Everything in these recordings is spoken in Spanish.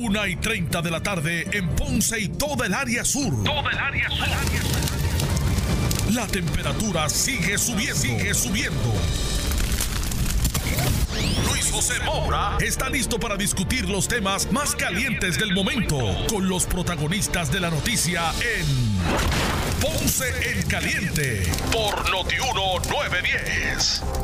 Una y 30 de la tarde en Ponce y toda el área sur. Toda el área sur. La temperatura sigue subiendo. Sigue subiendo. Luis José Moura está listo para discutir los temas más calientes del momento con los protagonistas de la noticia en Ponce en Caliente por Notiuno 910.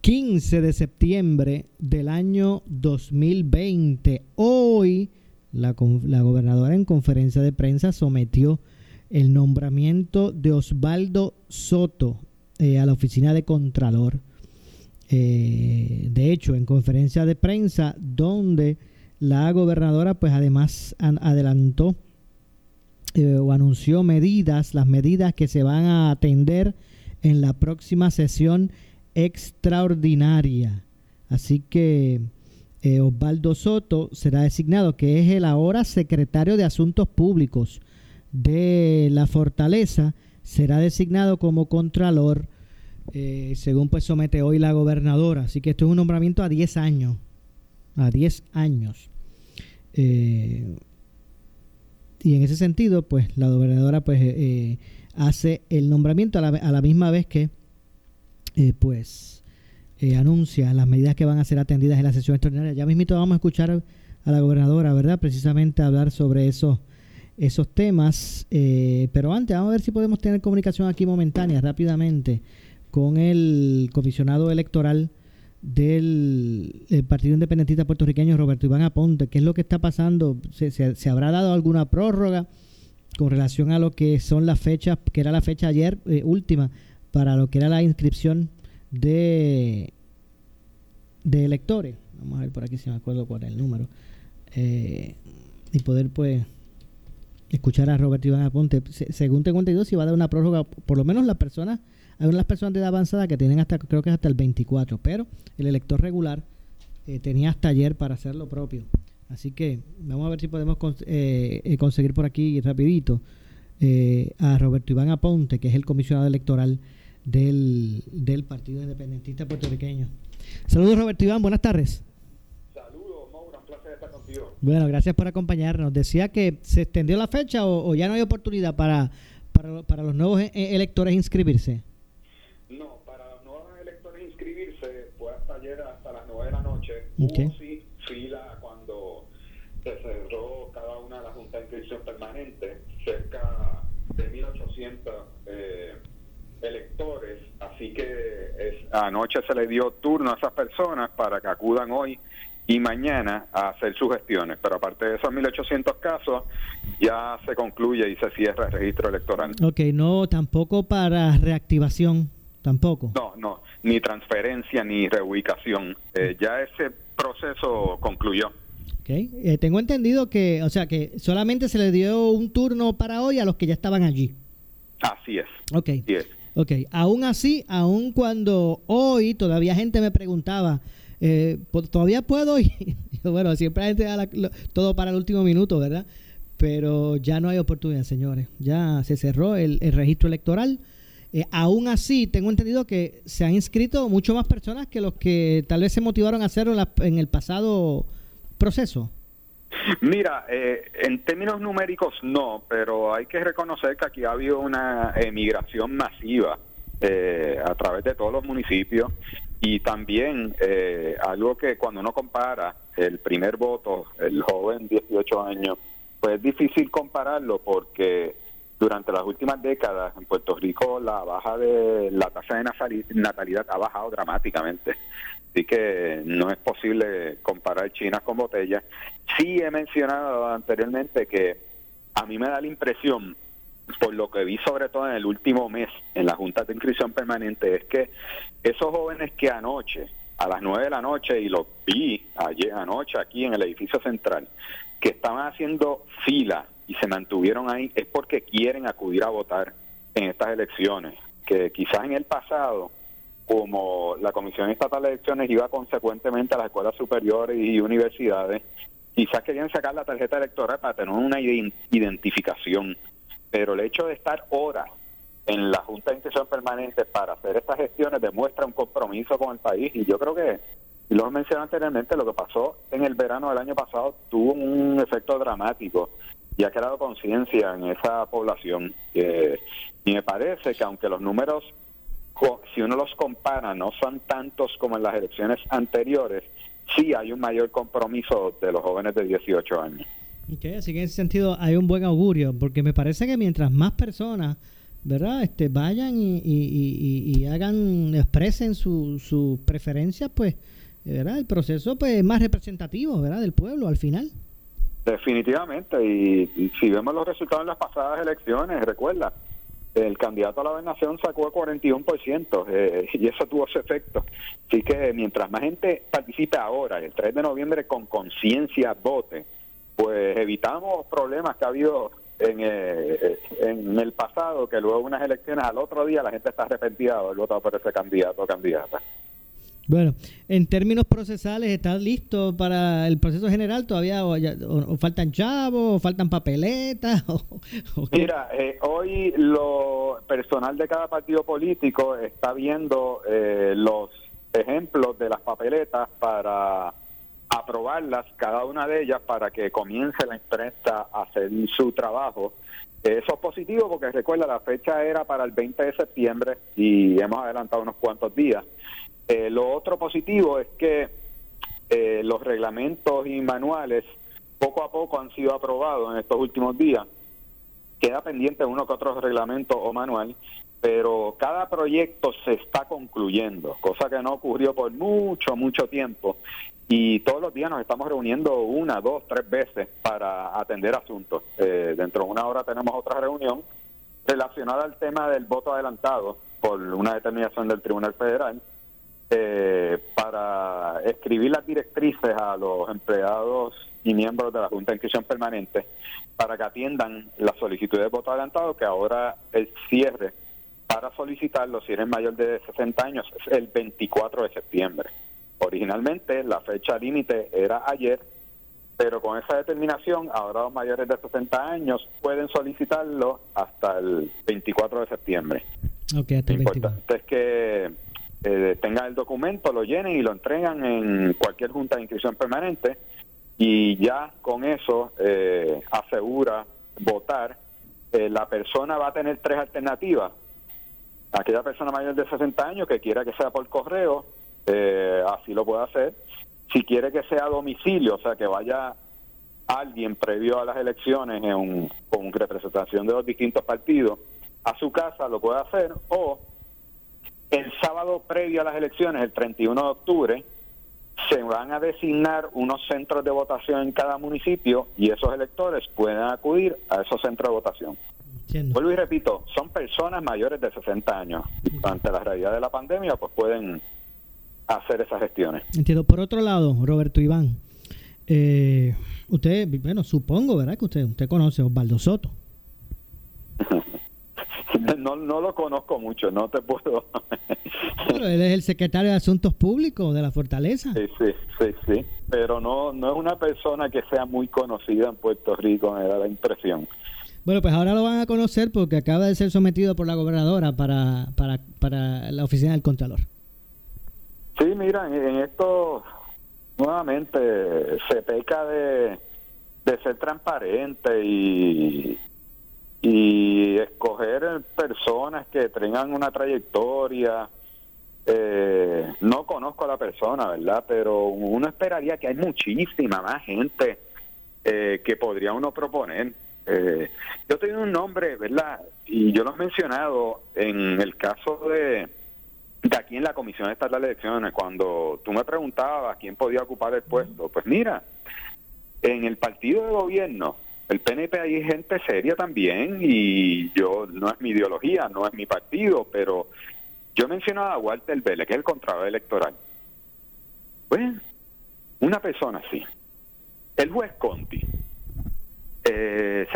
15 de septiembre del año 2020. Hoy la, gobernadora en conferencia de prensa sometió el nombramiento de Osvaldo Soto eh, a la oficina de Contralor. Eh, de hecho, en conferencia de prensa donde la gobernadora pues además adelantó eh, o anunció medidas, las medidas que se van a atender en la próxima sesión extraordinaria. Así que eh, Osvaldo Soto será designado, que es el ahora secretario de Asuntos Públicos de la Fortaleza, será designado como contralor, eh, según pues somete hoy la gobernadora. Así que esto es un nombramiento a 10 años, a 10 años. Eh, y en ese sentido, pues la gobernadora pues hace el nombramiento a la, a la misma vez que eh, pues eh, anuncia las medidas que van a ser atendidas en la sesión extraordinaria. Ya mismito vamos a escuchar a la gobernadora, ¿verdad? Precisamente hablar sobre esos, temas. Eh, pero antes, vamos a ver si podemos tener comunicación aquí momentánea, rápidamente, con el comisionado electoral del Partido Independentista Puertorriqueño, Roberto Iván Aponte. ¿Qué es lo que está pasando? ¿Se, se, habrá dado alguna prórroga con relación a lo que son las fechas, que era la fecha ayer última? Para lo que era la inscripción de, de electores. Vamos a ver por aquí si me acuerdo cuál es el número. Eh, y poder pues escuchar a Roberto Iván Aponte. según tengo entendido, si va a dar una prórroga, por lo menos las personas, hay unas personas de edad avanzada que tienen hasta, creo que es hasta el 24, pero el elector regular eh, tenía hasta ayer para hacer lo propio. Así que vamos a ver si podemos eh, conseguir por aquí rapidito a Roberto Iván Aponte, que es el comisionado electoral del, del Partido Independentista Puertorriqueño. Saludos Roberto Iván, buenas tardes. Saludos, Maura, un placer estar contigo. Bueno, gracias por acompañarnos. Decía que se extendió la fecha o, ya no hay oportunidad para, para, para los nuevos e, electores inscribirse. No, para los nuevos electores inscribirse fue hasta ayer, hasta las 9 de la noche. Hubo sí fila cuando se cerró cada una de las juntas de inscripción permanente, cerca de 1800 eh, electores, así que es, anoche se le dio turno a esas personas para que acudan hoy y mañana a hacer sus gestiones, pero aparte de esos 1.800 casos, ya se concluye y se cierra el registro electoral. Ok, no, tampoco para reactivación, tampoco. No, no, ni transferencia ni reubicación, eh, ya ese proceso concluyó. Okay. Eh, tengo entendido que, o sea, que solamente se le dio un turno para hoy a los que ya estaban allí. Así es. Ok. Así es. Ok, aún así, aún cuando hoy todavía gente me preguntaba, eh, ¿todavía puedo ir? bueno, siempre la gente da todo para el último minuto, ¿verdad? Pero ya no hay oportunidad, señores. Ya se cerró el, registro electoral. Eh, aún así, tengo entendido que se han inscrito mucho más personas que los que tal vez se motivaron a hacerlo en el pasado proceso. Mira, eh, en términos numéricos no, pero hay que reconocer que aquí ha habido una emigración masiva eh, a través de todos los municipios. Y también eh, algo que cuando uno compara el primer voto, el joven 18 años, pues es difícil compararlo porque durante las últimas décadas en Puerto Rico la baja de la tasa de natalidad ha bajado dramáticamente. Así que no es posible comparar chinas con botellas. Sí he mencionado anteriormente que a mí me da la impresión por lo que vi sobre todo en el último mes en la Junta de Inscripción Permanente, es que esos jóvenes que anoche, a las 9 de la noche, y los vi ayer anoche aquí en el edificio central, que estaban haciendo fila y se mantuvieron ahí, es porque quieren acudir a votar en estas elecciones, que quizás en el pasado como la Comisión Estatal de Elecciones iba consecuentemente a las escuelas superiores y universidades, quizás querían sacar la tarjeta electoral para tener una identificación, pero el hecho de estar horas en la Junta de Inscripción Permanente para hacer estas gestiones demuestra un compromiso con el país. Y yo creo que, lo mencioné anteriormente, lo que pasó en el verano del año pasado tuvo un efecto dramático y ha creado conciencia en esa población. y me parece que aunque los números si uno los compara, no son tantos como en las elecciones anteriores, sí hay un mayor compromiso de los jóvenes de 18 años. Okay, así que en ese sentido hay un buen augurio, porque me parece que mientras más personas, ¿verdad? Este, vayan y, hagan, expresen sus su preferencias, pues, ¿verdad? El proceso pues es más representativo, ¿verdad? Del pueblo al final. Definitivamente, y si vemos los resultados en las pasadas elecciones, recuerda, el candidato a la gobernación sacó el 41% eh, y eso tuvo su efecto. Así que mientras más gente participe ahora, el 3 de noviembre, con conciencia vote, pues evitamos problemas que ha habido en, eh, en el pasado, que luego unas elecciones al otro día la gente está arrepentida de haber votado por ese candidato o candidata. Bueno, en términos procesales, ¿estás listo para el proceso general? ¿Todavía o, faltan chavos, o faltan papeletas? Mira, eh, hoy lo personal de cada partido político está viendo eh, los ejemplos de las papeletas para aprobarlas, cada una de ellas, para que comience la imprenta a hacer su trabajo. Eso es positivo porque recuerda, la fecha era para el 20 de septiembre y hemos adelantado unos cuantos días. Eh, lo otro positivo es que eh, los reglamentos y manuales poco a poco han sido aprobados en estos últimos días. Queda pendiente uno que otro reglamento o manual, pero cada proyecto se está concluyendo, cosa que no ocurrió por mucho, mucho tiempo. Y todos los días nos estamos reuniendo una, dos, tres veces para atender asuntos. Eh, dentro de una hora tenemos otra reunión relacionada al tema del voto adelantado por una determinación del Tribunal Federal eh, para escribir las directrices a los empleados y miembros de la Junta de Inscripción Permanente para que atiendan la solicitud de voto adelantado, que ahora el cierre para solicitarlo, si eres mayor de 60 años, es el 24 de septiembre. Originalmente la fecha límite era ayer, pero con esa determinación, ahora los mayores de 60 años pueden solicitarlo hasta el 24 de septiembre. Okay, Lo importante es que eh, tengan el documento, lo llenen y lo entregan en cualquier junta de inscripción permanente y ya con eso eh, asegura votar. Eh, la persona va a tener tres alternativas. Aquella persona mayor de 60 años que quiera que sea por correo, eh, así lo puede hacer. Si quiere que sea a domicilio, o sea, que vaya alguien previo a las elecciones en con representación de los distintos partidos a su casa, lo puede hacer. O el sábado previo a las elecciones, el 31 de octubre, se van a designar unos centros de votación en cada municipio y esos electores pueden acudir a esos centros de votación. Vuelvo y repito, son personas mayores de 60 años. Ante la realidad de la pandemia, pues pueden hacer esas gestiones. Entiendo. Por otro lado, Roberto Iván, eh, usted, bueno, supongo, ¿verdad? Que usted, usted conoce a Osvaldo Soto. no, no lo conozco mucho, no te puedo. Pero él es el secretario de Asuntos Públicos de la Fortaleza. Sí, sí, sí, sí. Pero no, no es una persona que sea muy conocida en Puerto Rico, me da la impresión. Bueno, pues ahora lo van a conocer porque acaba de ser sometido por la gobernadora para, para, para la oficina del Contralor. Sí, mira, en esto nuevamente se peca de, de ser transparente y, y escoger personas que tengan una trayectoria. Eh, no conozco a la persona, ¿verdad? Pero uno esperaría que hay muchísima más gente eh, que podría uno proponer. Eh, yo tengo un nombre, ¿verdad? Y yo lo he mencionado en el caso de, de aquí en la Comisión Estatal de Elecciones, cuando tú me preguntabas quién podía ocupar el puesto. Pues mira, en el partido de gobierno El PNP hay gente seria también y yo no es mi ideología, no es mi partido, pero yo mencionaba a Walter Vélez, que es el Contralor Electoral. Una persona así. El juez Conti. Eh,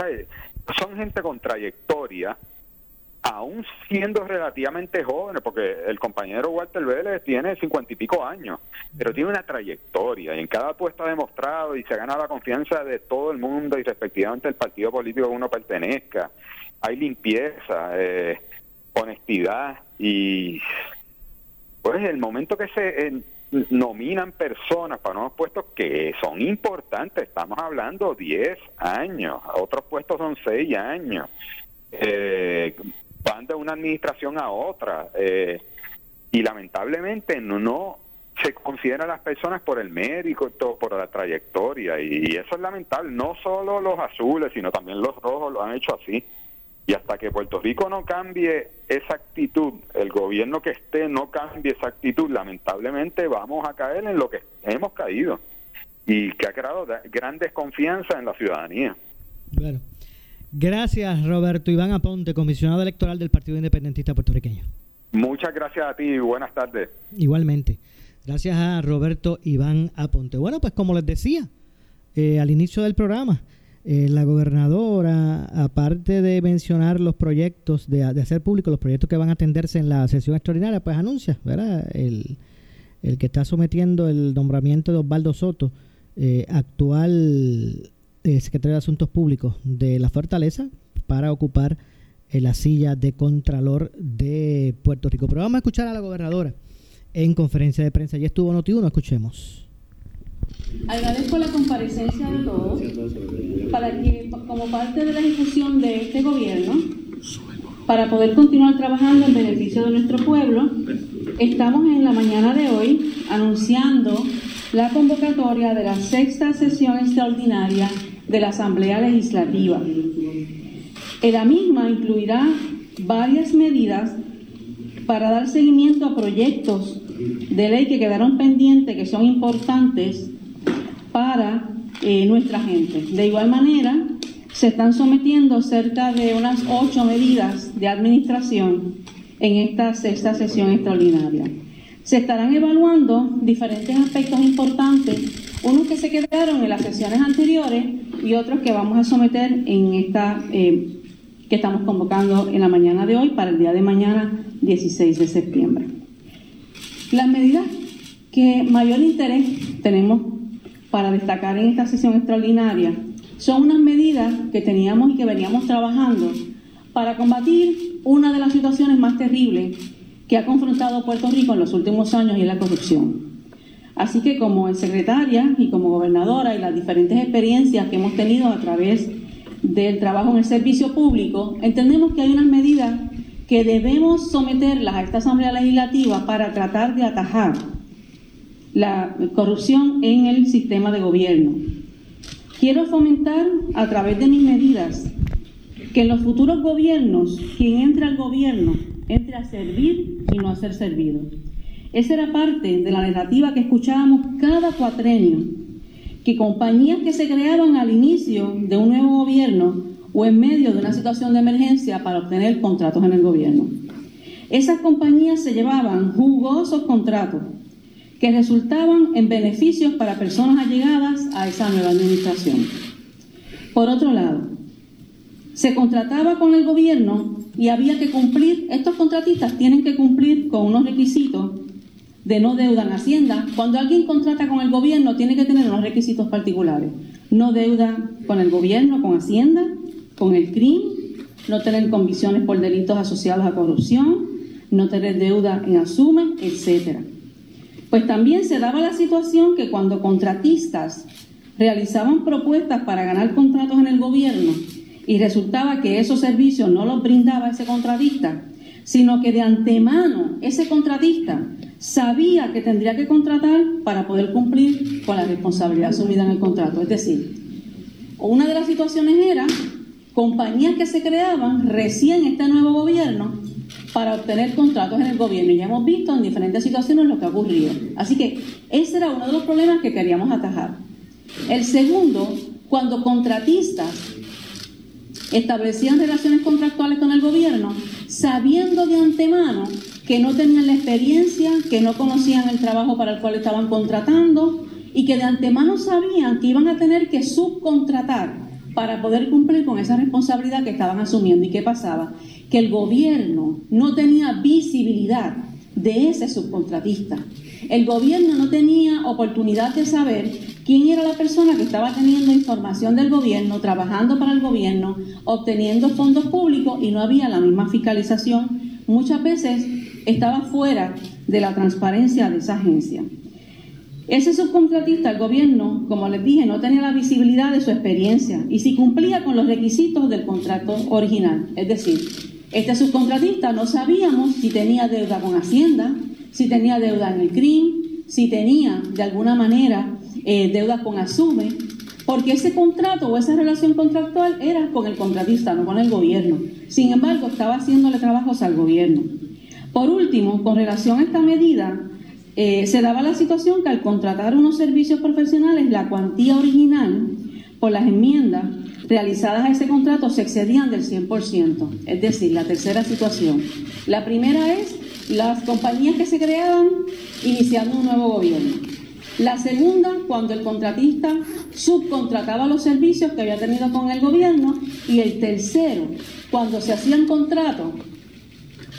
Son gente con trayectoria, aún siendo relativamente jóvenes, porque el compañero Walter Vélez tiene cincuenta y pico años, pero tiene una trayectoria y en cada puesto ha demostrado y se ha ganado la confianza de todo el mundo y respectivamente el partido político que uno pertenezca. Hay limpieza, eh, honestidad y pues el momento que se eh, nominan personas para unos puestos que son importantes, estamos hablando 10 años, otros puestos son 6 años. Eh, van de una administración a otra eh, y lamentablemente no, no se considera a las personas por el médico, por la trayectoria y, eso es lamentable. No solo los azules, sino también los rojos lo han hecho así. Y hasta que Puerto Rico no cambie esa actitud, el gobierno que esté no cambie esa actitud, lamentablemente vamos a caer en lo que hemos caído y que ha creado gran desconfianza en la ciudadanía. Bueno. Gracias, Roberto Iván Aponte, comisionado electoral del Partido Independentista Puertorriqueño. Muchas gracias a ti y buenas tardes. Igualmente. Gracias a Roberto Iván Aponte. Bueno, pues como les decía eh, al inicio del programa, eh, la gobernadora, aparte de mencionar los proyectos, de, hacer público los proyectos que van a atenderse en la sesión extraordinaria, pues anuncia, ¿verdad? El, que está sometiendo el nombramiento de Osvaldo Soto, eh, actual eh, secretario de Asuntos Públicos de la Fortaleza para ocupar eh, la silla de Contralor de Puerto Rico. Pero vamos a escuchar a la gobernadora en conferencia de prensa. Ya estuvo Noti1, escuchemos. Agradezco la comparecencia de todos para que, como parte de la ejecución de este gobierno, para poder continuar trabajando en beneficio de nuestro pueblo, estamos en la mañana de hoy anunciando la convocatoria de la sexta sesión extraordinaria de la Asamblea Legislativa. La misma incluirá varias medidas para dar seguimiento a proyectos de ley que quedaron pendientes, que son importantes para eh, nuestra gente. De igual manera, se están sometiendo cerca de unas ocho medidas de administración en esta sexta sesión extraordinaria. Se estarán evaluando diferentes aspectos importantes, unos que se quedaron en las sesiones anteriores y otros que vamos a someter en esta eh, que estamos convocando en la mañana de hoy para el día de mañana 16 de septiembre. Las medidas que mayor interés tenemos para destacar en esta sesión extraordinaria son unas medidas que teníamos y que veníamos trabajando para combatir una de las situaciones más terribles que ha confrontado Puerto Rico en los últimos años y es la corrupción. Así que como secretaria y como gobernadora y las diferentes experiencias que hemos tenido a través del trabajo en el servicio público, entendemos que hay unas medidas que debemos someterlas a esta Asamblea Legislativa para tratar de atajar la corrupción en el sistema de gobierno. Quiero fomentar a través de mis medidas que en los futuros gobiernos quien entre al gobierno entre a servir y no a ser servido. Esa era parte de la narrativa que escuchábamos cada cuatrenio, que compañías que se creaban al inicio de un nuevo gobierno o en medio de una situación de emergencia para obtener contratos en el gobierno. Esas compañías se llevaban jugosos contratos que resultaban en beneficios para personas allegadas a esa nueva administración. Por otro lado, se contrataba con el gobierno y había que cumplir, estos contratistas tienen que cumplir con unos requisitos de no deuda en Hacienda. Cuando alguien contrata con el gobierno, tiene que tener unos requisitos particulares. No deuda con el gobierno, con Hacienda, con el CRIM, no tener convicciones por delitos asociados a corrupción, no tener deuda en asumen, etcétera. Pues también se daba la situación que cuando contratistas realizaban propuestas para ganar contratos en el gobierno y resultaba que esos servicios no los brindaba ese contratista, sino que de antemano ese contratista sabía que tendría que contratar para poder cumplir con la responsabilidad asumida en el contrato. Es decir, una de las situaciones era compañías que se creaban recién este nuevo gobierno para obtener contratos en el gobierno. Y ya hemos visto en diferentes situaciones lo que ha ocurrido. Así que ese era uno de los problemas que queríamos atajar. El segundo, cuando contratistas establecían relaciones contractuales con el gobierno sabiendo de antemano que no tenían la experiencia, que no conocían el trabajo para el cual estaban contratando y que de antemano sabían que iban a tener que subcontratar para poder cumplir con esa responsabilidad que estaban asumiendo. ¿Y qué pasaba? Que el gobierno no tenía visibilidad de ese subcontratista. El gobierno no tenía oportunidad de saber quién era la persona que estaba teniendo información del gobierno, trabajando para el gobierno, obteniendo fondos públicos y no había la misma fiscalización. Muchas veces estaba fuera de la transparencia de esa agencia. Ese subcontratista, el gobierno, como les dije, no tenía la visibilidad de su experiencia y si cumplía con los requisitos del contrato original. Es decir, este subcontratista no sabíamos si tenía deuda con Hacienda, si tenía deuda en el CRIM, si tenía de alguna manera eh, deuda con Asume, porque ese contrato o esa relación contractual era con el contratista, no con el gobierno. Sin embargo, estaba haciéndole trabajos al gobierno. Por último, con relación a esta medida, eh, se daba la situación que al contratar unos servicios profesionales, la cuantía original por las enmiendas realizadas a ese contrato se excedían del 100%. Es decir, la tercera situación. La primera es las compañías que se creaban iniciando un nuevo gobierno. La segunda, cuando el contratista subcontrataba los servicios que había tenido con el gobierno. Y el tercero, cuando se hacían contratos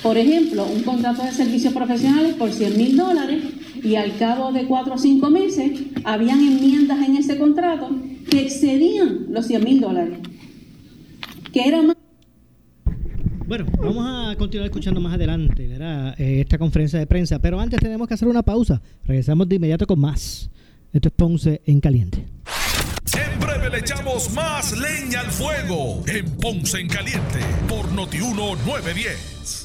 por ejemplo, un contrato de servicios profesionales por 100 mil dólares y al cabo de cuatro o cinco meses habían enmiendas en ese contrato que excedían los 100 mil dólares, que era más... Bueno, vamos a continuar escuchando más adelante eh, esta conferencia de prensa, pero antes tenemos que hacer una pausa. Regresamos de inmediato con más. Esto es Ponce en Caliente. En breve le echamos más leña al fuego en Ponce en Caliente por Notiuno 910.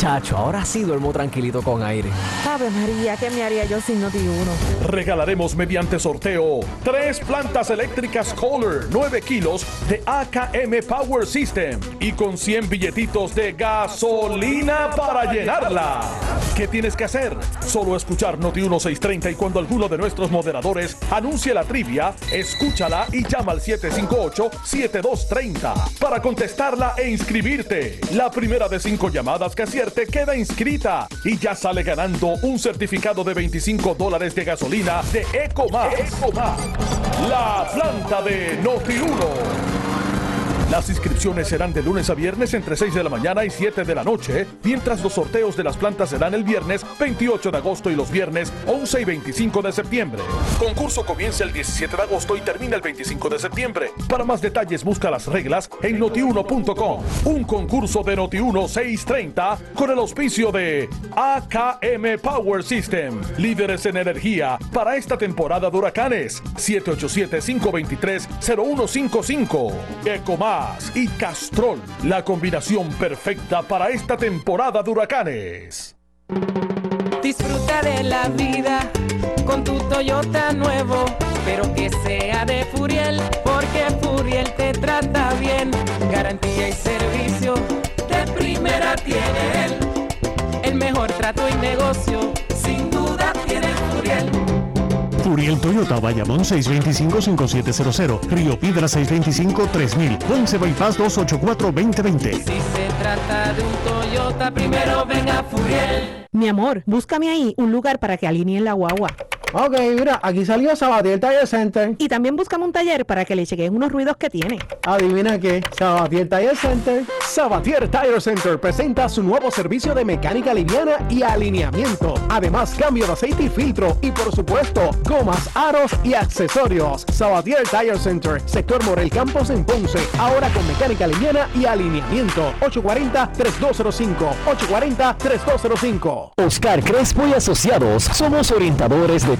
Chacho, ahora sí duermo tranquilito con aire. Ave María, ¿qué me haría yo sin Noti uno? Regalaremos mediante sorteo tres plantas eléctricas Kohler 9 kilos de AKM Power System y con 100 billetitos de gasolina para llenarla. ¿Qué tienes que hacer? Solo escuchar Noti 1630 y cuando alguno de nuestros moderadores anuncie la trivia, escúchala y llama al 758-7230 para contestarla e inscribirte. La primera de cinco llamadas que acierta te queda inscrita y ya sale ganando un certificado de 25 dólares de gasolina de Ecomar. La planta de Noti1. Las inscripciones serán de lunes a viernes entre 6 de la mañana y 7 de la noche, mientras los sorteos de las plantas serán el viernes 28 de agosto y los viernes 11 y 25 de septiembre. Concurso comienza el 17 de agosto y termina el 25 de septiembre. Para más detalles busca las reglas en notiuno.com. Un concurso de Notiuno 630 con el auspicio de AKM Power System, líderes en energía para esta temporada de huracanes. 787-523-0155. Ecomar y Castrol, la combinación perfecta para esta temporada de huracanes. Disfruta de la vida con tu Toyota nuevo, pero que sea de Furiel, porque Furiel te trata bien. Garantía y servicio de primera tiene él. El mejor trato y negocio, sin duda. Furiel Toyota, Bayamón 625-5700, Río Piedra 625-3000, Ponce Bypass 284-2020. Si se trata de un Toyota, primero venga Furiel. Mi amor, búscame ahí un lugar para que alineen la guagua. Ok, mira, aquí salió Sabatier Tire Center. Y también buscamos un taller para que le chequeen unos ruidos que tiene. Adivina qué, Sabatier Tire Center. Sabatier Tire Center presenta su nuevo servicio de mecánica liviana y alineamiento. Además, cambio de aceite y filtro. Y por supuesto, gomas, aros y accesorios. Sabatier Tire Center, sector Morel Campos en Ponce. Ahora con mecánica liviana y alineamiento. 840-3205. 840-3205. Oscar Crespo y Asociados. Somos orientadores de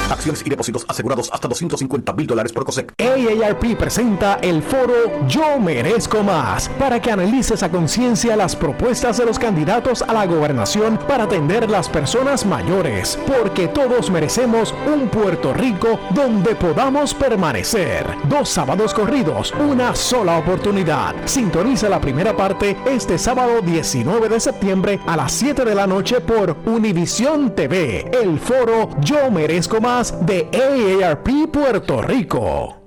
Acciones y depósitos asegurados hasta 250 mil dólares por COSEC. AARP presenta el foro Yo Merezco Más para que analices a conciencia las propuestas de los candidatos a la gobernación para atender las personas mayores, porque todos merecemos un Puerto Rico donde podamos permanecer. Dos sábados corridos, una sola oportunidad. Sintoniza la primera parte este sábado 19 de septiembre a las 7 de la noche por Univisión TV, el foro Yo Merezco Más de AARP Puerto Rico.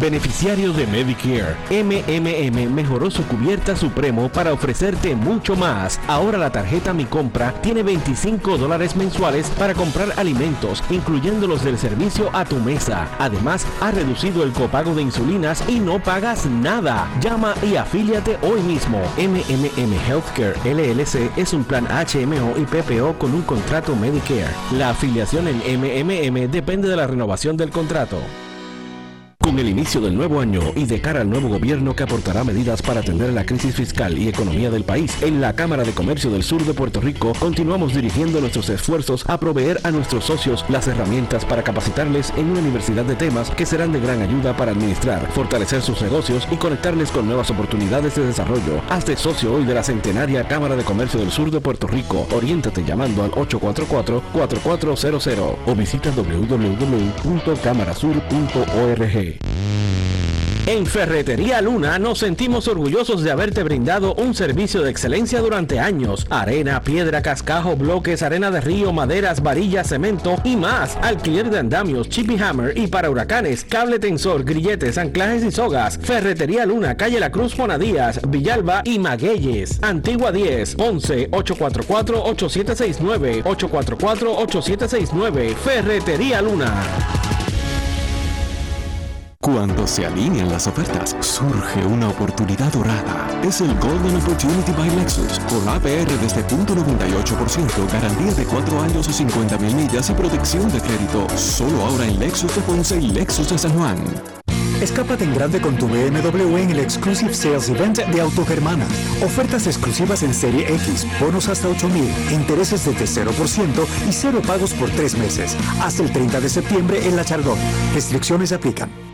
Beneficiarios de Medicare, MMM mejoró su cubierta supremo para ofrecerte mucho más. Ahora la tarjeta Mi Compra tiene 25 dólares mensuales para comprar alimentos, incluyendo los del servicio a tu mesa. Además, ha reducido el copago de insulinas y no pagas nada. Llama y afíliate hoy mismo. MMM Healthcare LLC es un plan HMO y PPO con un contrato Medicare. La afiliación en MMM depende de la renovación del contrato. Con el inicio del nuevo año y de cara al nuevo gobierno que aportará medidas para atender la crisis fiscal y economía del país, en la Cámara de Comercio del Sur de Puerto Rico continuamos dirigiendo nuestros esfuerzos a proveer a nuestros socios las herramientas para capacitarles en una universidad de temas que serán de gran ayuda para administrar, fortalecer sus negocios y conectarles con nuevas oportunidades de desarrollo. Hazte socio hoy de la centenaria Cámara de Comercio del Sur de Puerto Rico. Oriéntate llamando al 844-4400 o visita www.camarasur.org. En Ferretería Luna nos sentimos orgullosos de haberte brindado un servicio de excelencia durante años. Arena, piedra, cascajo, bloques, arena de río, maderas, varillas, cemento y más. Alquiler de andamios, chippy hammer y para huracanes, cable tensor, grilletes, anclajes y sogas. Ferretería Luna, calle La Cruz, Díaz, Villalba y Magueyes. Antigua 10, 11, 844-8769, 844-8769. Ferretería Luna. Cuando se alinean las ofertas, surge una oportunidad dorada. Es el Golden Opportunity by Lexus, con APR desde 0.98%, garantía de 4 años o 50 mil millas y protección de crédito. Solo ahora en Lexus de Ponce y Lexus de San Juan. Escápate en grande con tu BMW en el Exclusive Sales Event de Autogermana. Ofertas exclusivas en Serie X, bonos hasta 8000, intereses desde 0% y cero pagos por tres meses. Hasta el 30 de septiembre en La Chardón. Restricciones aplican.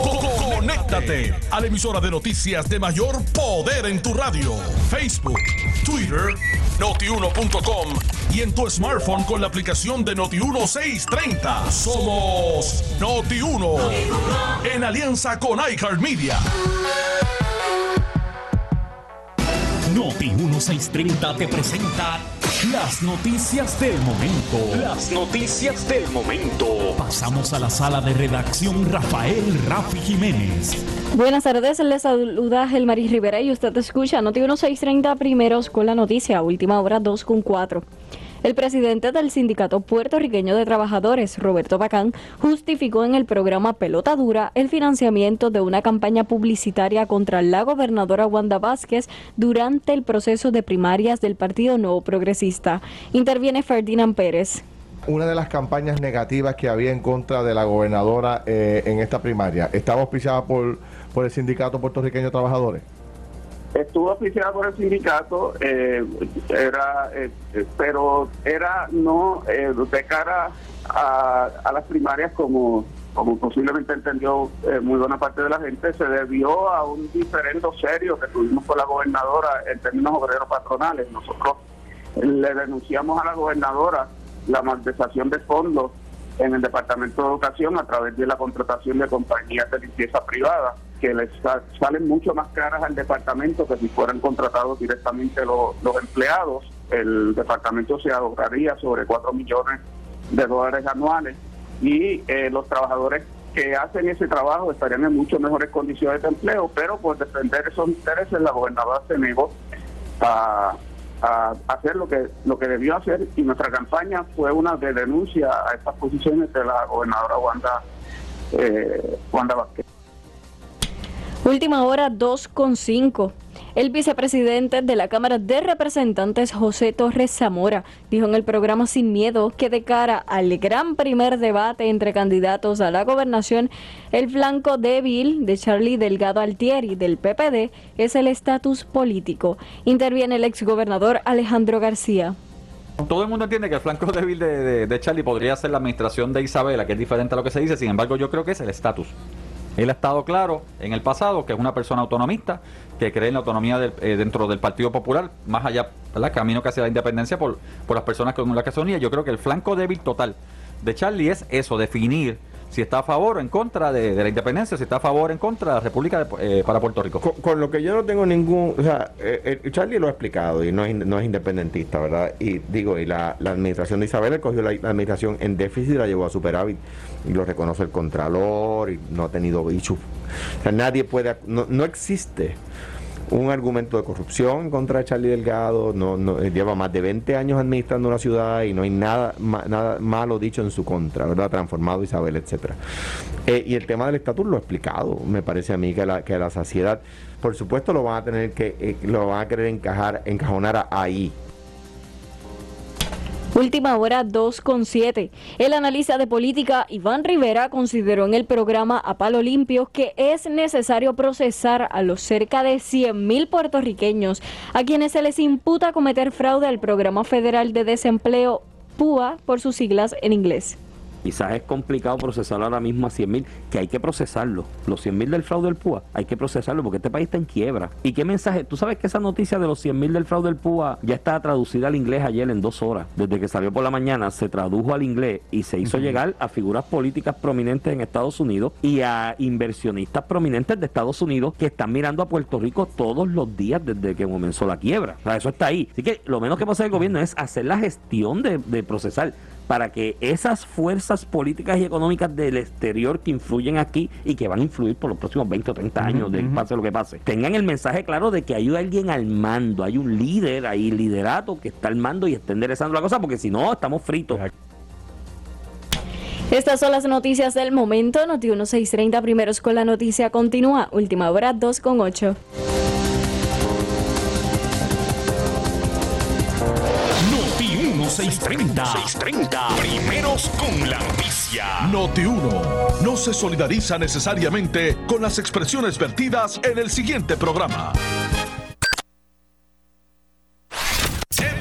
Conéctate a la emisora de noticias de mayor poder en tu radio. Facebook, Twitter, notiuno.com y en tu smartphone con la aplicación de Noti1630. Somos Noti1 en alianza con iHeartMedia. Noti 1630 te presenta las noticias del momento. Las noticias del momento. Pasamos a la sala de redacción Rafael Rafi Jiménez. Buenas tardes, les saluda Gelmaris Rivera y usted escucha Noti 1630 primeros con la noticia, última hora 2 con 4. El presidente del Sindicato Puertorriqueño de Trabajadores, Roberto Bacán, justificó en el programa Pelota Dura el financiamiento de una campaña publicitaria contra la gobernadora Wanda Vázquez durante el proceso de primarias del Partido Nuevo Progresista. Interviene Ferdinand Pérez una de las campañas negativas que había en contra de la gobernadora eh, en esta primaria estaba auspiciada por, por el Sindicato Puertorriqueño de Trabajadores? Estuvo auspiciada por el sindicato, eh, era, eh, pero era no de cara a, las primarias como, como posiblemente entendió muy buena parte de la gente, se debió a un diferendo serio que tuvimos con la gobernadora en términos obreros patronales. Nosotros le denunciamos a la gobernadora la malversación de fondos en el Departamento de Educación a través de la contratación de compañías de limpieza privada que les salen mucho más caras al departamento que si fueran contratados directamente los, empleados. El departamento se ahorraría sobre 4 millones de dólares anuales y eh, los trabajadores que hacen ese trabajo estarían en mucho mejores condiciones de empleo, pero por defender esos intereses la gobernadora se negó a hacer lo que lo que debió hacer y nuestra campaña fue una de denuncia a estas posiciones de la gobernadora Wanda eh, Wanda Vázquez. Última hora 2.5. El vicepresidente de la Cámara de Representantes, José Torres Zamora, dijo en el programa Sin Miedo que de cara al gran primer debate entre candidatos a la gobernación, el flanco débil de Charlie Delgado Altieri del PPD es el estatus político. Interviene el exgobernador Alejandro García. Todo el mundo entiende que el flanco débil de, de Charlie podría ser la administración de Isabela, que es diferente a lo que se dice, sin embargo yo creo que es el estatus. Él ha estado claro en el pasado que es una persona autonomista, que cree en la autonomía eh, dentro del Partido Popular, más allá, del Camino que hacia la independencia por, por las personas con las que se unía. Yo creo que el flanco débil total de Charlie es eso, definir si está a favor o en contra de, la independencia, si está a favor o en contra de la República eh, para Puerto Rico. Con, lo que yo no tengo ningún. O sea, eh, Charlie lo ha explicado y no es, no es independentista, ¿verdad? Y digo, y la, administración de Isabel cogió la, administración en déficit y la llevó a superávit y lo reconoce el Contralor y no ha tenido bicho. O sea, nadie puede. No, no existe un argumento de corrupción contra Charlie Delgado, no, no, eh, lleva más de 20 años administrando una ciudad y no hay nada, nada malo dicho en su contra, ¿verdad? Transformado Isabel, etcétera. Eh, y el tema del estatus lo he explicado, me parece a mí que la, que la saciedad, por supuesto lo van a tener que, eh, lo van a querer encajar, encajonar ahí, Última hora 2.7. El analista de política Iván Rivera consideró en el programa A Palo Limpio que es necesario procesar a los cerca de 100.000 puertorriqueños a quienes se les imputa cometer fraude al Programa Federal de Desempleo PUA por sus siglas en inglés. Quizás es complicado procesar ahora mismo a 100 mil, que hay que procesarlo. Los 100 mil del fraude del PUA, hay que procesarlo porque este país está en quiebra. ¿Y qué mensaje? Tú sabes que esa noticia de los 100 mil del fraude del PUA ya está traducida al inglés ayer en dos horas. Desde que salió por la mañana se tradujo al inglés y se hizo llegar a figuras políticas prominentes en Estados Unidos y a inversionistas prominentes de Estados Unidos que están mirando a Puerto Rico todos los días desde que comenzó la quiebra. O sea, eso está ahí. Así que lo menos que puede hacer el gobierno es hacer la gestión de, de procesar para que esas fuerzas políticas y económicas del exterior que influyen aquí y que van a influir por los próximos 20 o 30 años, de pase lo que pase, tengan el mensaje claro de que hay alguien al mando, hay un líder ahí, liderato que está al mando y está enderezando la cosa, porque si no, estamos fritos. Estas son las noticias del momento. Noti 1630 primeros con la noticia continúa. Última hora 2 con 8. 630. 630. Primeros con la noticia. Noti 1 no se solidariza necesariamente con las expresiones vertidas en el siguiente programa.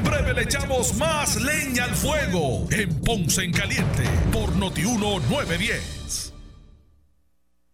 Breve le echamos más leña al fuego en Ponce en Caliente por Noti 1 910.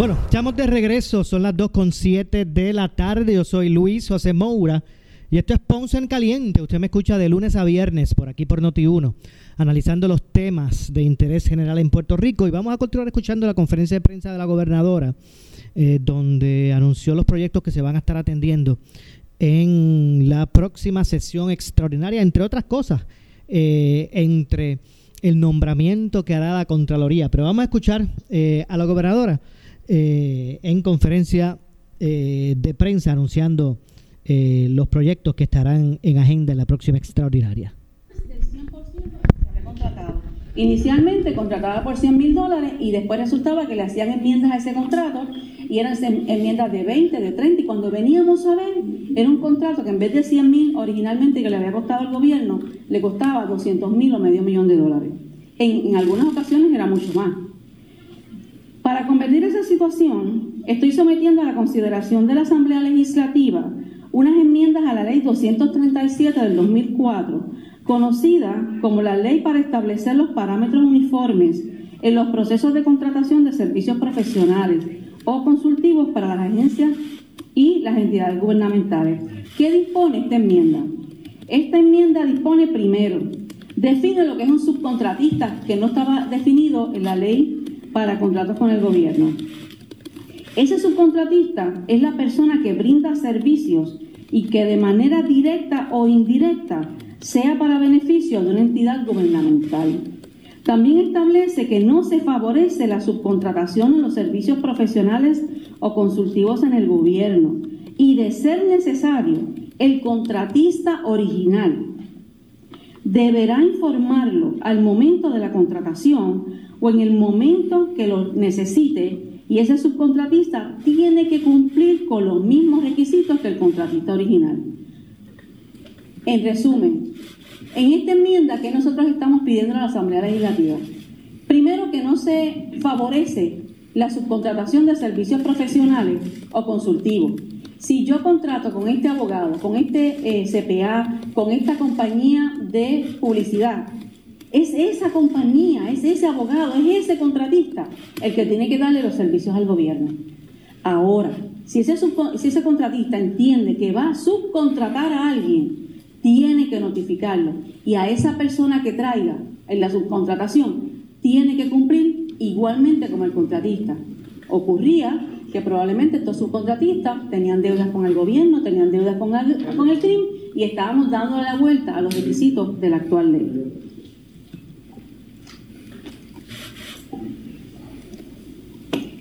Bueno, estamos de regreso, son las 2.7 de la tarde. Yo soy Luis José Moura y esto es Ponce en Caliente. Usted me escucha de lunes a viernes por aquí por Noti1, analizando los temas de interés general en Puerto Rico. Y vamos a continuar escuchando la conferencia de prensa de la gobernadora, eh, donde anunció los proyectos que se van a estar atendiendo en la próxima sesión extraordinaria, entre otras cosas, eh, entre el nombramiento que hará la Contraloría. Pero vamos a escuchar eh, a la gobernadora eh, en conferencia eh, de prensa anunciando eh, los proyectos que estarán en agenda en la próxima extraordinaria. Inicialmente contrataba por 100 mil dólares y después resultaba que le hacían enmiendas a ese contrato y eran enmiendas de 20, de 30 y cuando veníamos a ver era un contrato que en vez de 100 mil originalmente que le había costado al gobierno le costaba 200 mil o medio millón de dólares. En algunas ocasiones era mucho más. Para convertir esa situación, estoy sometiendo a la consideración de la Asamblea Legislativa unas enmiendas a la Ley 237 del 2004, conocida como la Ley para establecer los parámetros uniformes en los procesos de contratación de servicios profesionales o consultivos para las agencias y las entidades gubernamentales. ¿Qué dispone esta enmienda? Esta enmienda dispone primero, define lo que es un subcontratista que no estaba definido en la ley para contratos con el gobierno. Ese subcontratista es la persona que brinda servicios y que de manera directa o indirecta sea para beneficio de una entidad gubernamental. También establece que no se favorece la subcontratación en los servicios profesionales o consultivos en el gobierno y, de ser necesario, el contratista original deberá informarlo al momento de la contratación o en el momento que lo necesite y ese subcontratista tiene que cumplir con los mismos requisitos que el contratista original. En resumen, en esta enmienda que nosotros estamos pidiendo a la Asamblea Legislativa, primero que no se favorece la subcontratación de servicios profesionales o consultivos. Si yo contrato con este abogado, con este eh, CPA, con esta compañía de publicidad, es esa compañía, es ese abogado, es ese contratista el que tiene que darle los servicios al gobierno. Ahora, si ese, contratista entiende que va a subcontratar a alguien, tiene que notificarlo. Y a esa persona que traiga en la subcontratación, tiene que cumplir igualmente como el contratista. Ocurría que probablemente estos subcontratistas tenían deudas con el gobierno, tenían deudas con el, con CRIM y estábamos dando la vuelta a los requisitos de la actual ley.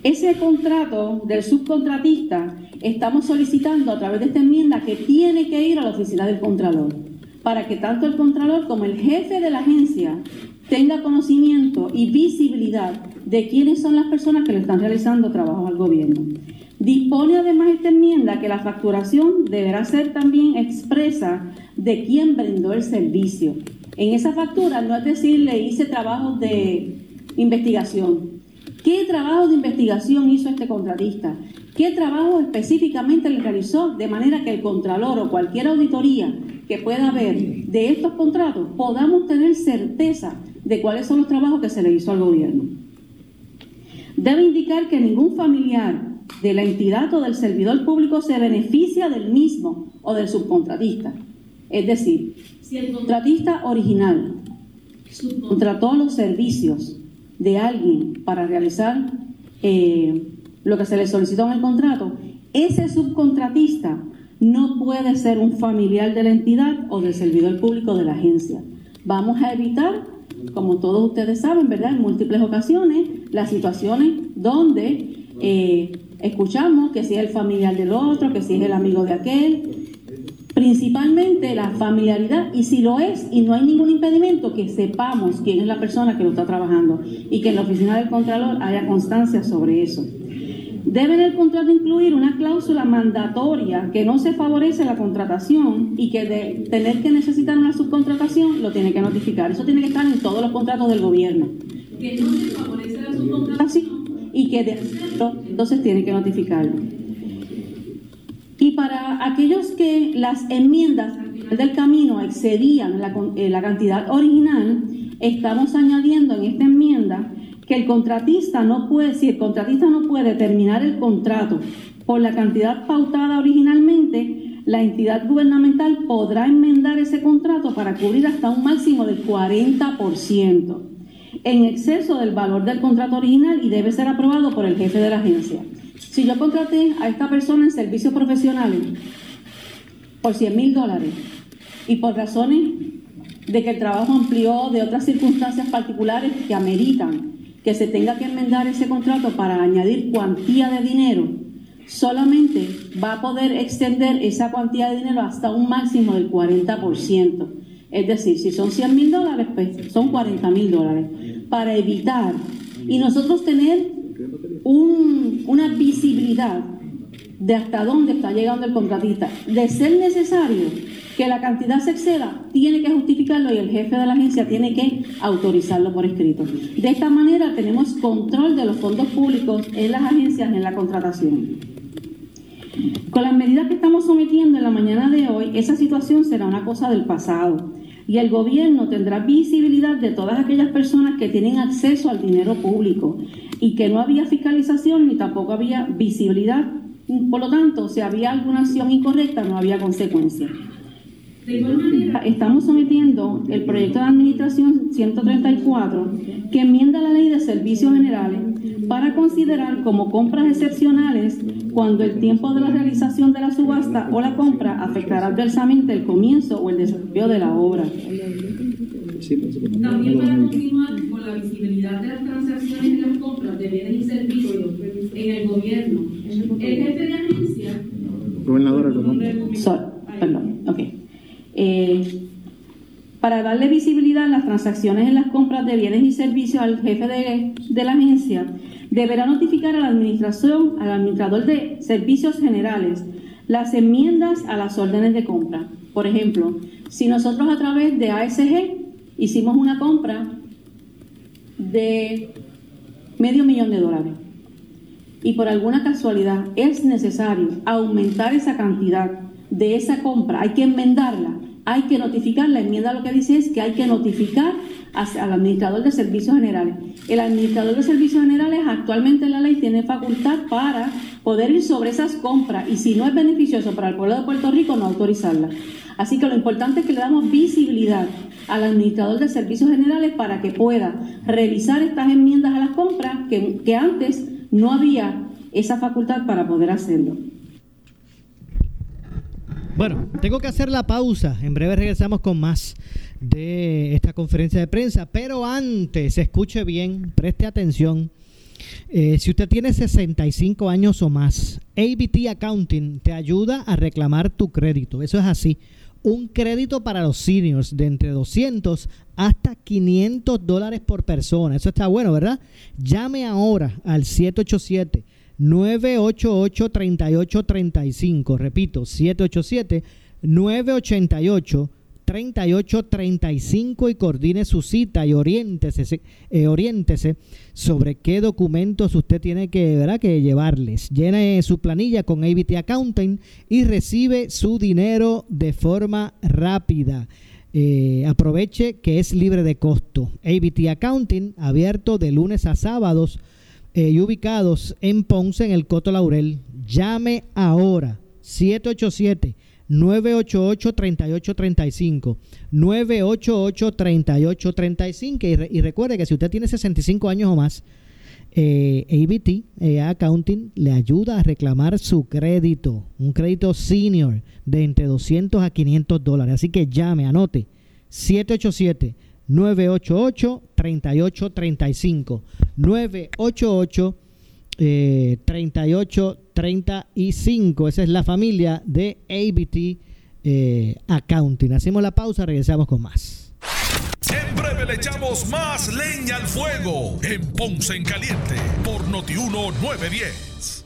Ese contrato del subcontratista estamos solicitando a través de esta enmienda que tiene que ir a la oficina del Contralor, para que tanto el Contralor como el jefe de la agencia tenga conocimiento y visibilidad de quiénes son las personas que le están realizando trabajo al gobierno. Dispone además esta enmienda que la facturación deberá ser también expresa de quién brindó el servicio. En esa factura no es decir, le hice trabajos de investigación, ¿Qué trabajo de investigación hizo este contratista? ¿Qué trabajo específicamente le realizó de manera que el contralor o cualquier auditoría que pueda haber de estos contratos, podamos tener certeza de cuáles son los trabajos que se le hizo al gobierno. Debe indicar que ningún familiar de la entidad o del servidor público se beneficia del mismo o del subcontratista. Es decir, si el contratista original subcontrató los servicios de alguien para realizar eh, lo que se le solicitó en el contrato, ese subcontratista no puede ser un familiar de la entidad o del servidor público de la agencia. Vamos a evitar, como todos ustedes saben, ¿verdad? En múltiples ocasiones, las situaciones donde eh, escuchamos que si es el familiar del otro, que si es el amigo de aquel, principalmente la familiaridad y si lo es y no hay ningún impedimento que sepamos quién es la persona que lo está trabajando y que en la oficina del contralor haya constancia sobre eso. Debe el contrato incluir una cláusula mandatoria que no se favorece la contratación y que de tener que necesitar una subcontratación lo tiene que notificar. Eso tiene que estar en todos los contratos del gobierno. Que no se favorece la subcontratación y que de entonces tiene que notificarlo. Y para aquellos que las enmiendas del camino excedían la, eh, la cantidad original, estamos añadiendo en esta enmienda que el contratista no puede, si el contratista no puede terminar el contrato por la cantidad pautada originalmente, la entidad gubernamental podrá enmendar ese contrato para cubrir hasta un máximo del 40% en exceso del valor del contrato original y debe ser aprobado por el jefe de la agencia. Si yo contraté a esta persona en servicios profesionales por 100 mil dólares y por razones de que el trabajo amplió de otras circunstancias particulares que ameritan que se tenga que enmendar ese contrato para añadir cuantía de dinero, solamente va a poder extender esa cuantía de dinero hasta un máximo del 40%. Es decir, si son 100 mil dólares, pues son 40 mil dólares. Para evitar y nosotros tener una visibilidad de hasta dónde está llegando el contratista. De ser necesario que la cantidad se exceda, tiene que justificarlo y el jefe de la agencia tiene que autorizarlo por escrito. De esta manera tenemos control de los fondos públicos en las agencias en la contratación. Con las medidas que estamos sometiendo en la mañana de hoy, esa situación será una cosa del pasado y el gobierno tendrá visibilidad de todas aquellas personas que tienen acceso al dinero público y que no había fiscalización ni tampoco había visibilidad. Por lo tanto, si había alguna acción incorrecta, no había consecuencia. De igual manera, estamos sometiendo el proyecto de administración 134 que enmienda la ley de servicios generales para considerar como compras excepcionales cuando el tiempo de la realización de la subasta o la compra afectará adversamente el comienzo o el desarrollo de la obra. También para continuar con la visibilidad de las transacciones y las compras de bienes y servicios en el gobierno, el jefe de agencia... Gobernadora, perdón, ok. Eh, para darle visibilidad a las transacciones en las compras de bienes y servicios al jefe de, de, la agencia, deberá notificar a la administración, al administrador de servicios generales, las enmiendas a las órdenes de compra. Por ejemplo, si nosotros a través de ASG hicimos una compra de medio millón de dólares y por alguna casualidad es necesario aumentar esa cantidad de esa compra, hay que enmendarla, hay que notificar, la enmienda lo que dice es que hay que notificar al administrador de servicios generales. El administrador de servicios generales actualmente en la ley tiene facultad para poder ir sobre esas compras y si no es beneficioso para el pueblo de Puerto Rico, no autorizarla. Así que lo importante es que le damos visibilidad al administrador de servicios generales para que pueda revisar estas enmiendas a las compras que, que antes no había esa facultad para poder hacerlo. Bueno, tengo que hacer la pausa. En breve regresamos con más de esta conferencia de prensa. Pero antes, escuche bien, preste atención. Eh, si usted tiene 65 años o más, ABT Accounting te ayuda a reclamar tu crédito. Eso es así. Un crédito para los seniors de entre 200 hasta 500 dólares por persona. Eso está bueno, ¿verdad? Llame ahora al 787. 988-3835. Repito, 787-988-3835. 3835 y coordine su cita y oriéntese, eh, oriéntese sobre qué documentos usted tiene que, ¿verdad? que llevarles. Llene su planilla con ABT Accounting y recibe su dinero de forma rápida. Eh, aproveche que es libre de costo. ABT Accounting, abierto de lunes a sábados eh, y ubicados en Ponce, en el Coto Laurel. Llame ahora, 787 988-3835. 988-3835. Y, y recuerde que si usted tiene 65 años o más, eh, ABT eh, Accounting le ayuda a reclamar su crédito, un crédito senior de entre 200 a 500 dólares. Así que llame, anote 787 988 3835 988 eh, 3835 esa es la familia de ABT eh, Accounting. Hacemos la pausa regresamos con más. En breve le echamos más leña al fuego en Ponce en Caliente por Notiuno 910.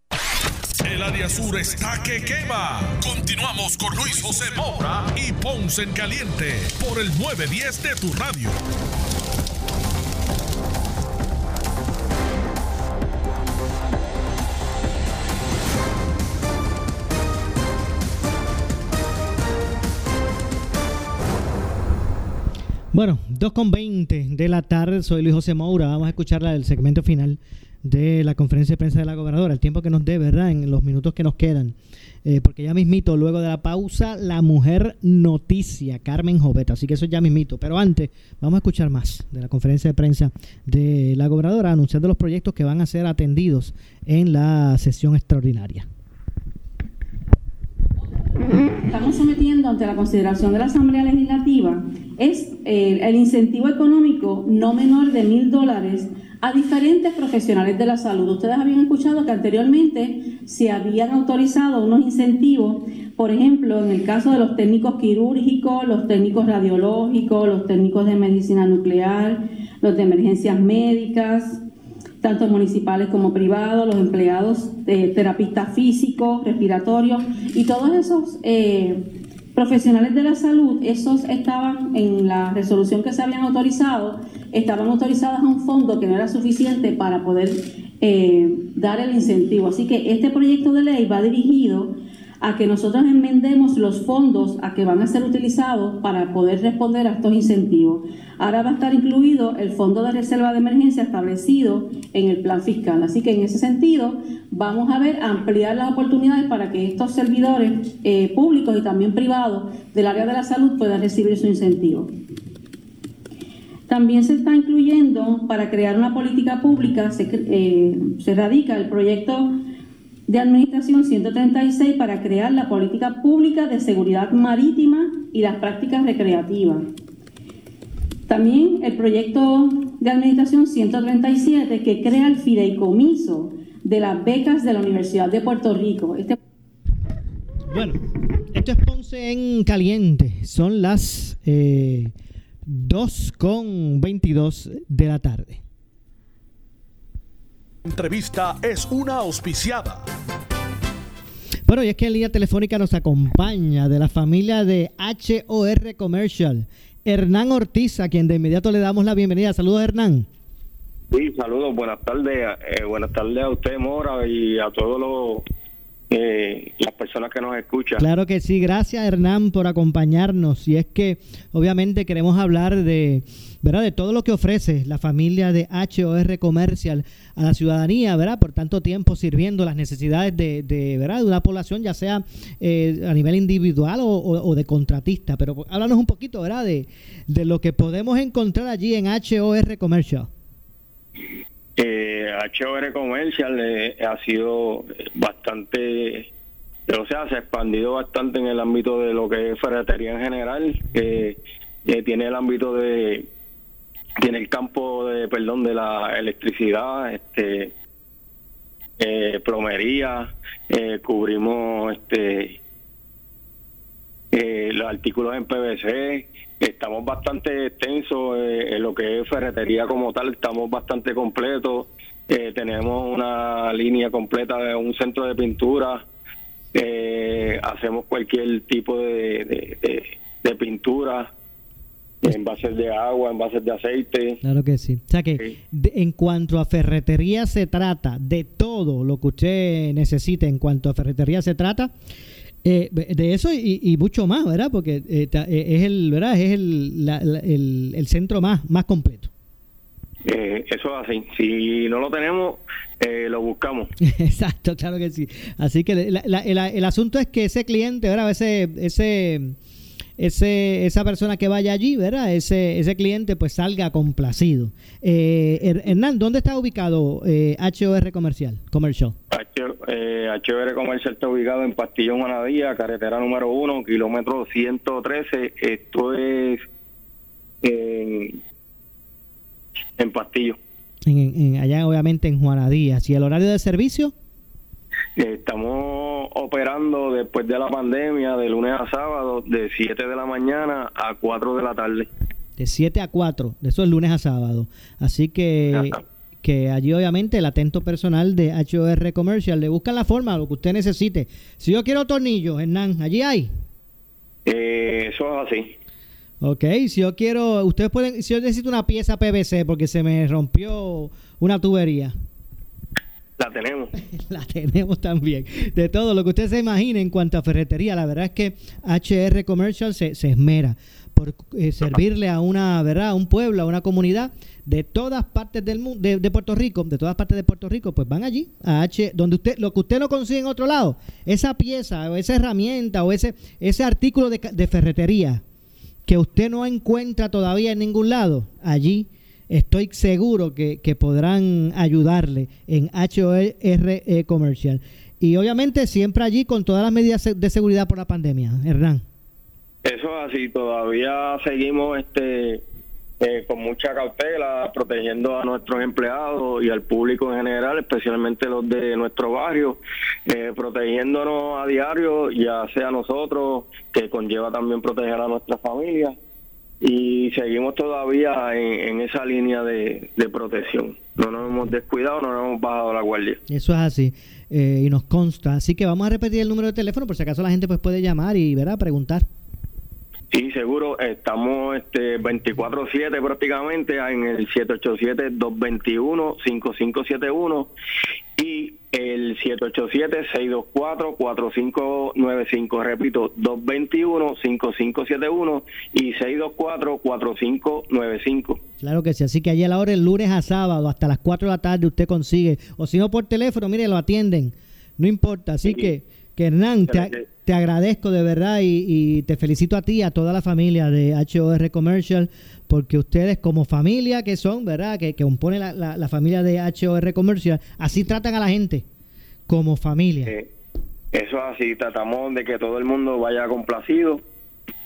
El área sur está que quema. Continuamos con Luis José Moura y Ponce en Caliente por el 910 de tu radio. Bueno, 2.20 de la tarde, soy Luis José Moura. Vamos a escuchar el segmento final de la conferencia de prensa de la gobernadora, el tiempo que nos dé, ¿verdad? En los minutos que nos quedan. Eh, porque ya mismito, luego de la pausa, la mujer noticia, Carmen Joveta. Así que eso ya mismito. Pero antes, vamos a escuchar más de la conferencia de prensa de la gobernadora anunciando los proyectos que van a ser atendidos en la sesión extraordinaria. Estamos sometiendo ante la consideración de la Asamblea Legislativa es eh, el incentivo económico no menor de mil dólares a diferentes profesionales de la salud. Ustedes habían escuchado que anteriormente se habían autorizado unos incentivos, por ejemplo, en el caso de los técnicos quirúrgicos, los técnicos radiológicos, los técnicos de medicina nuclear, los de emergencias médicas, tanto municipales como privados, los empleados eh, terapistas físicos, respiratorios y todos esos eh, profesionales de la salud, esos estaban en la resolución que se habían autorizado, estaban autorizadas a un fondo que no era suficiente para poder eh, dar el incentivo. Así que este proyecto de ley va dirigido a que nosotros enmendemos los fondos a que van a ser utilizados para poder responder a estos incentivos. Ahora va a estar incluido el fondo de reserva de emergencia establecido en el plan fiscal. Así que en ese sentido vamos a ver ampliar las oportunidades para que estos servidores eh, públicos y también privados del área de la salud puedan recibir su incentivo. También se está incluyendo para crear una política pública, se, eh, radica el proyecto de Administración 136 para crear la política pública de seguridad marítima y las prácticas recreativas. También el proyecto de Administración 137 que crea el fideicomiso de las becas de la Universidad de Puerto Rico. Este Bueno, esto es Ponce en Caliente. Son las eh, 2 con 22 de la tarde. Entrevista es una auspiciada. Bueno, y es que en línea telefónica nos acompaña de la familia de HOR Commercial, Hernán Ortiz, a quien de inmediato le damos la bienvenida. Saludos, Hernán. Sí, saludos, buenas tardes, eh, buenas tardes a usted, Mora, y a todos los eh, las personas que nos escuchan. Claro que sí, gracias Hernán por acompañarnos. Y es que obviamente queremos hablar de, ¿verdad? de todo lo que ofrece la familia de HOR Comercial a la ciudadanía, ¿verdad? Por tanto tiempo sirviendo las necesidades de, de ¿verdad? de una población, ya sea eh, a nivel individual o, o- o de contratista. Pero háblanos un poquito, ¿verdad? De, de lo que podemos encontrar allí en HOR Commercial. Eh, HOR Comercial eh, ha sido bastante, o sea, se ha expandido bastante en el ámbito de lo que es ferretería en general, que eh, tiene el ámbito de, tiene el campo de, perdón, de la electricidad, este, eh, plomería, eh, cubrimos este eh, los artículos en PVC, estamos bastante extensos eh, en lo que es ferretería como tal, estamos bastante completos, eh, tenemos una línea completa de un centro de pintura, eh, hacemos cualquier tipo de, de, de- de pintura, envases de agua, envases de aceite. Claro que sí. O sea que de- en cuanto a ferretería se trata, de todo lo que usted necesite en cuanto a ferretería se trata, eh, de eso y, y mucho más, ¿verdad? Porque eh, eh, es el, ¿verdad? Es el, la- la- el, el centro más, más completo. Eh, eso es así, si no lo tenemos, lo buscamos. Exacto, claro que sí. Así que la- el, el asunto es que ese cliente, ¿verdad? Ese, ese, ese, esa persona que vaya allí, ¿verdad? Ese, ese cliente pues salga complacido. Eh, Her- Hernán, ¿dónde está ubicado HOR Comercial? Commercial. Eh, Comercial está ubicado en Pastillón, Manadía, carretera número 1, kilómetro 113. Esto es en, en Pastillo. En, en- allá obviamente en Juana Díaz. ¿Y el horario de servicio? Eh, Estamos operando después de la pandemia de lunes a sábado de 7 de la mañana a 4 de la tarde. De 7 a 4, de eso es lunes a sábado. Así que, que allí obviamente el atento personal de HOR Commercial le buscan la forma, lo que usted necesite. Si yo quiero tornillos, Hernán, allí hay. Eh, eso es así. Ok, si yo quiero, ustedes pueden, si yo necesito una pieza PVC porque se me rompió una tubería, La tenemos. la tenemos también. De todo lo que usted se imagine en cuanto a ferretería, la verdad es que HR Commercial se, se esmera por eh, servirle a una, ¿verdad? A un pueblo, a una comunidad de todas partes del mundo, de, Puerto Rico, de todas partes de Puerto Rico, pues van allí a H, donde usted, lo que usted no consigue en otro lado, esa pieza o esa herramienta o ese, ese artículo de, de ferretería que usted no encuentra todavía en ningún lado, allí estoy seguro que, que podrán ayudarle en HOR eh, Comercial. Y obviamente siempre allí con todas las medidas de seguridad por la pandemia, Hernán. Eso es así, todavía seguimos este eh, con mucha cautela, protegiendo a nuestros empleados y al público en general, especialmente los de nuestro barrio, eh, protegiéndonos a diario, ya sea nosotros, que conlleva también proteger a nuestra familia, y seguimos todavía en, esa línea de, de protección. No nos hemos descuidado, no nos hemos bajado la guardia. Eso es así eh, y nos consta. Así que vamos a repetir el número de teléfono por si acaso la gente pues puede llamar y verá preguntar. Sí, seguro. Estamos este 24/7 prácticamente en el 787-221-5571 y el 787-624-4595. Repito, 221-5571 y 624-4595. Claro que sí, así que allí a la hora el lunes a sábado hasta las 4 de la tarde usted consigue, o si no por teléfono, mire, lo atienden, no importa. Así que, que Hernán, te, te agradezco de verdad y, y te felicito a ti y a toda la familia de HOR Commercial, porque ustedes como familia que son, ¿verdad? Que, que compone la, la- la familia de HOR Commercial, así tratan a la gente, como familia. Eh, eso es así, tratamos de que todo el mundo vaya complacido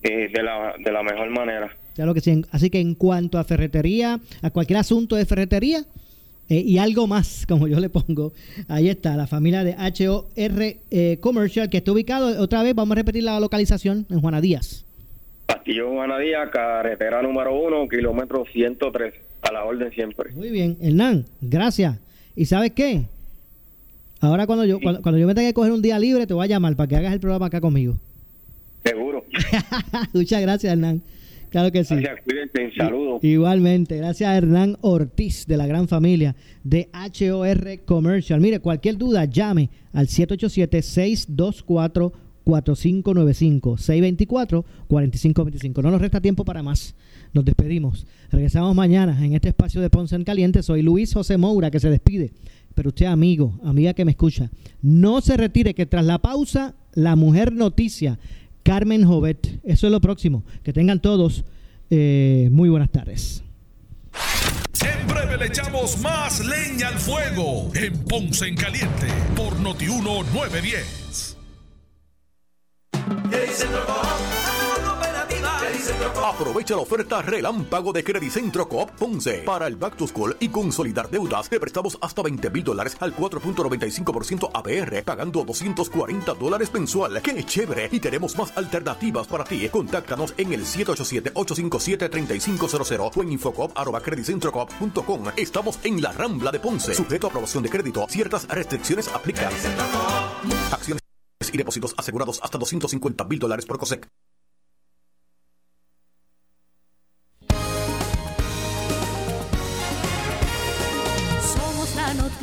eh, de, la, de la mejor manera. Claro que sí. Así que en cuanto a ferretería, a cualquier asunto de ferretería, eh, y algo más, como yo le pongo. Ahí está, la familia de HOR eh, Commercial, que está ubicado, otra vez, vamos a repetir la localización, en Juana Díaz. Castillo Juana Díaz, carretera número 1, kilómetro 103, a la orden siempre. Muy bien, Hernán, gracias. ¿Y sabes qué? Ahora cuando yo, cuando, cuando yo me tenga que coger un día libre, te voy a llamar para que hagas el programa acá conmigo. Seguro. Muchas gracias, Hernán. Claro que sí. Gracias, cuídense, saludos. Igualmente, gracias a Hernán Ortiz de la gran familia de HOR Commercial. Mire, cualquier duda, llame al 787-624-4595, 624-4525. No nos resta tiempo para más. Nos despedimos. Regresamos mañana en este espacio de Ponce en Caliente. Soy Luis José Moura que se despide. Pero usted, amigo, amiga que me escucha, no se retire que tras la pausa, la mujer noticia Carmen Jovet. Eso es lo próximo. Que tengan todos eh, muy buenas tardes. En breve le echamos más leña al fuego en Ponce en Caliente por Notiuno 910. Aprovecha la oferta relámpago de Credicentro Coop Ponce para el Back to School y consolidar deudas. Te prestamos hasta 20 mil dólares al 4.95% APR, pagando 240 dólares mensual. ¡Qué chévere! Y tenemos más alternativas para ti. Contáctanos en el 787-857-3500 o en infocop.com. Estamos en la Rambla de Ponce. Sujeto a aprobación de crédito. Ciertas restricciones aplican. Acciones y depósitos asegurados hasta 250 mil dólares por COSEC.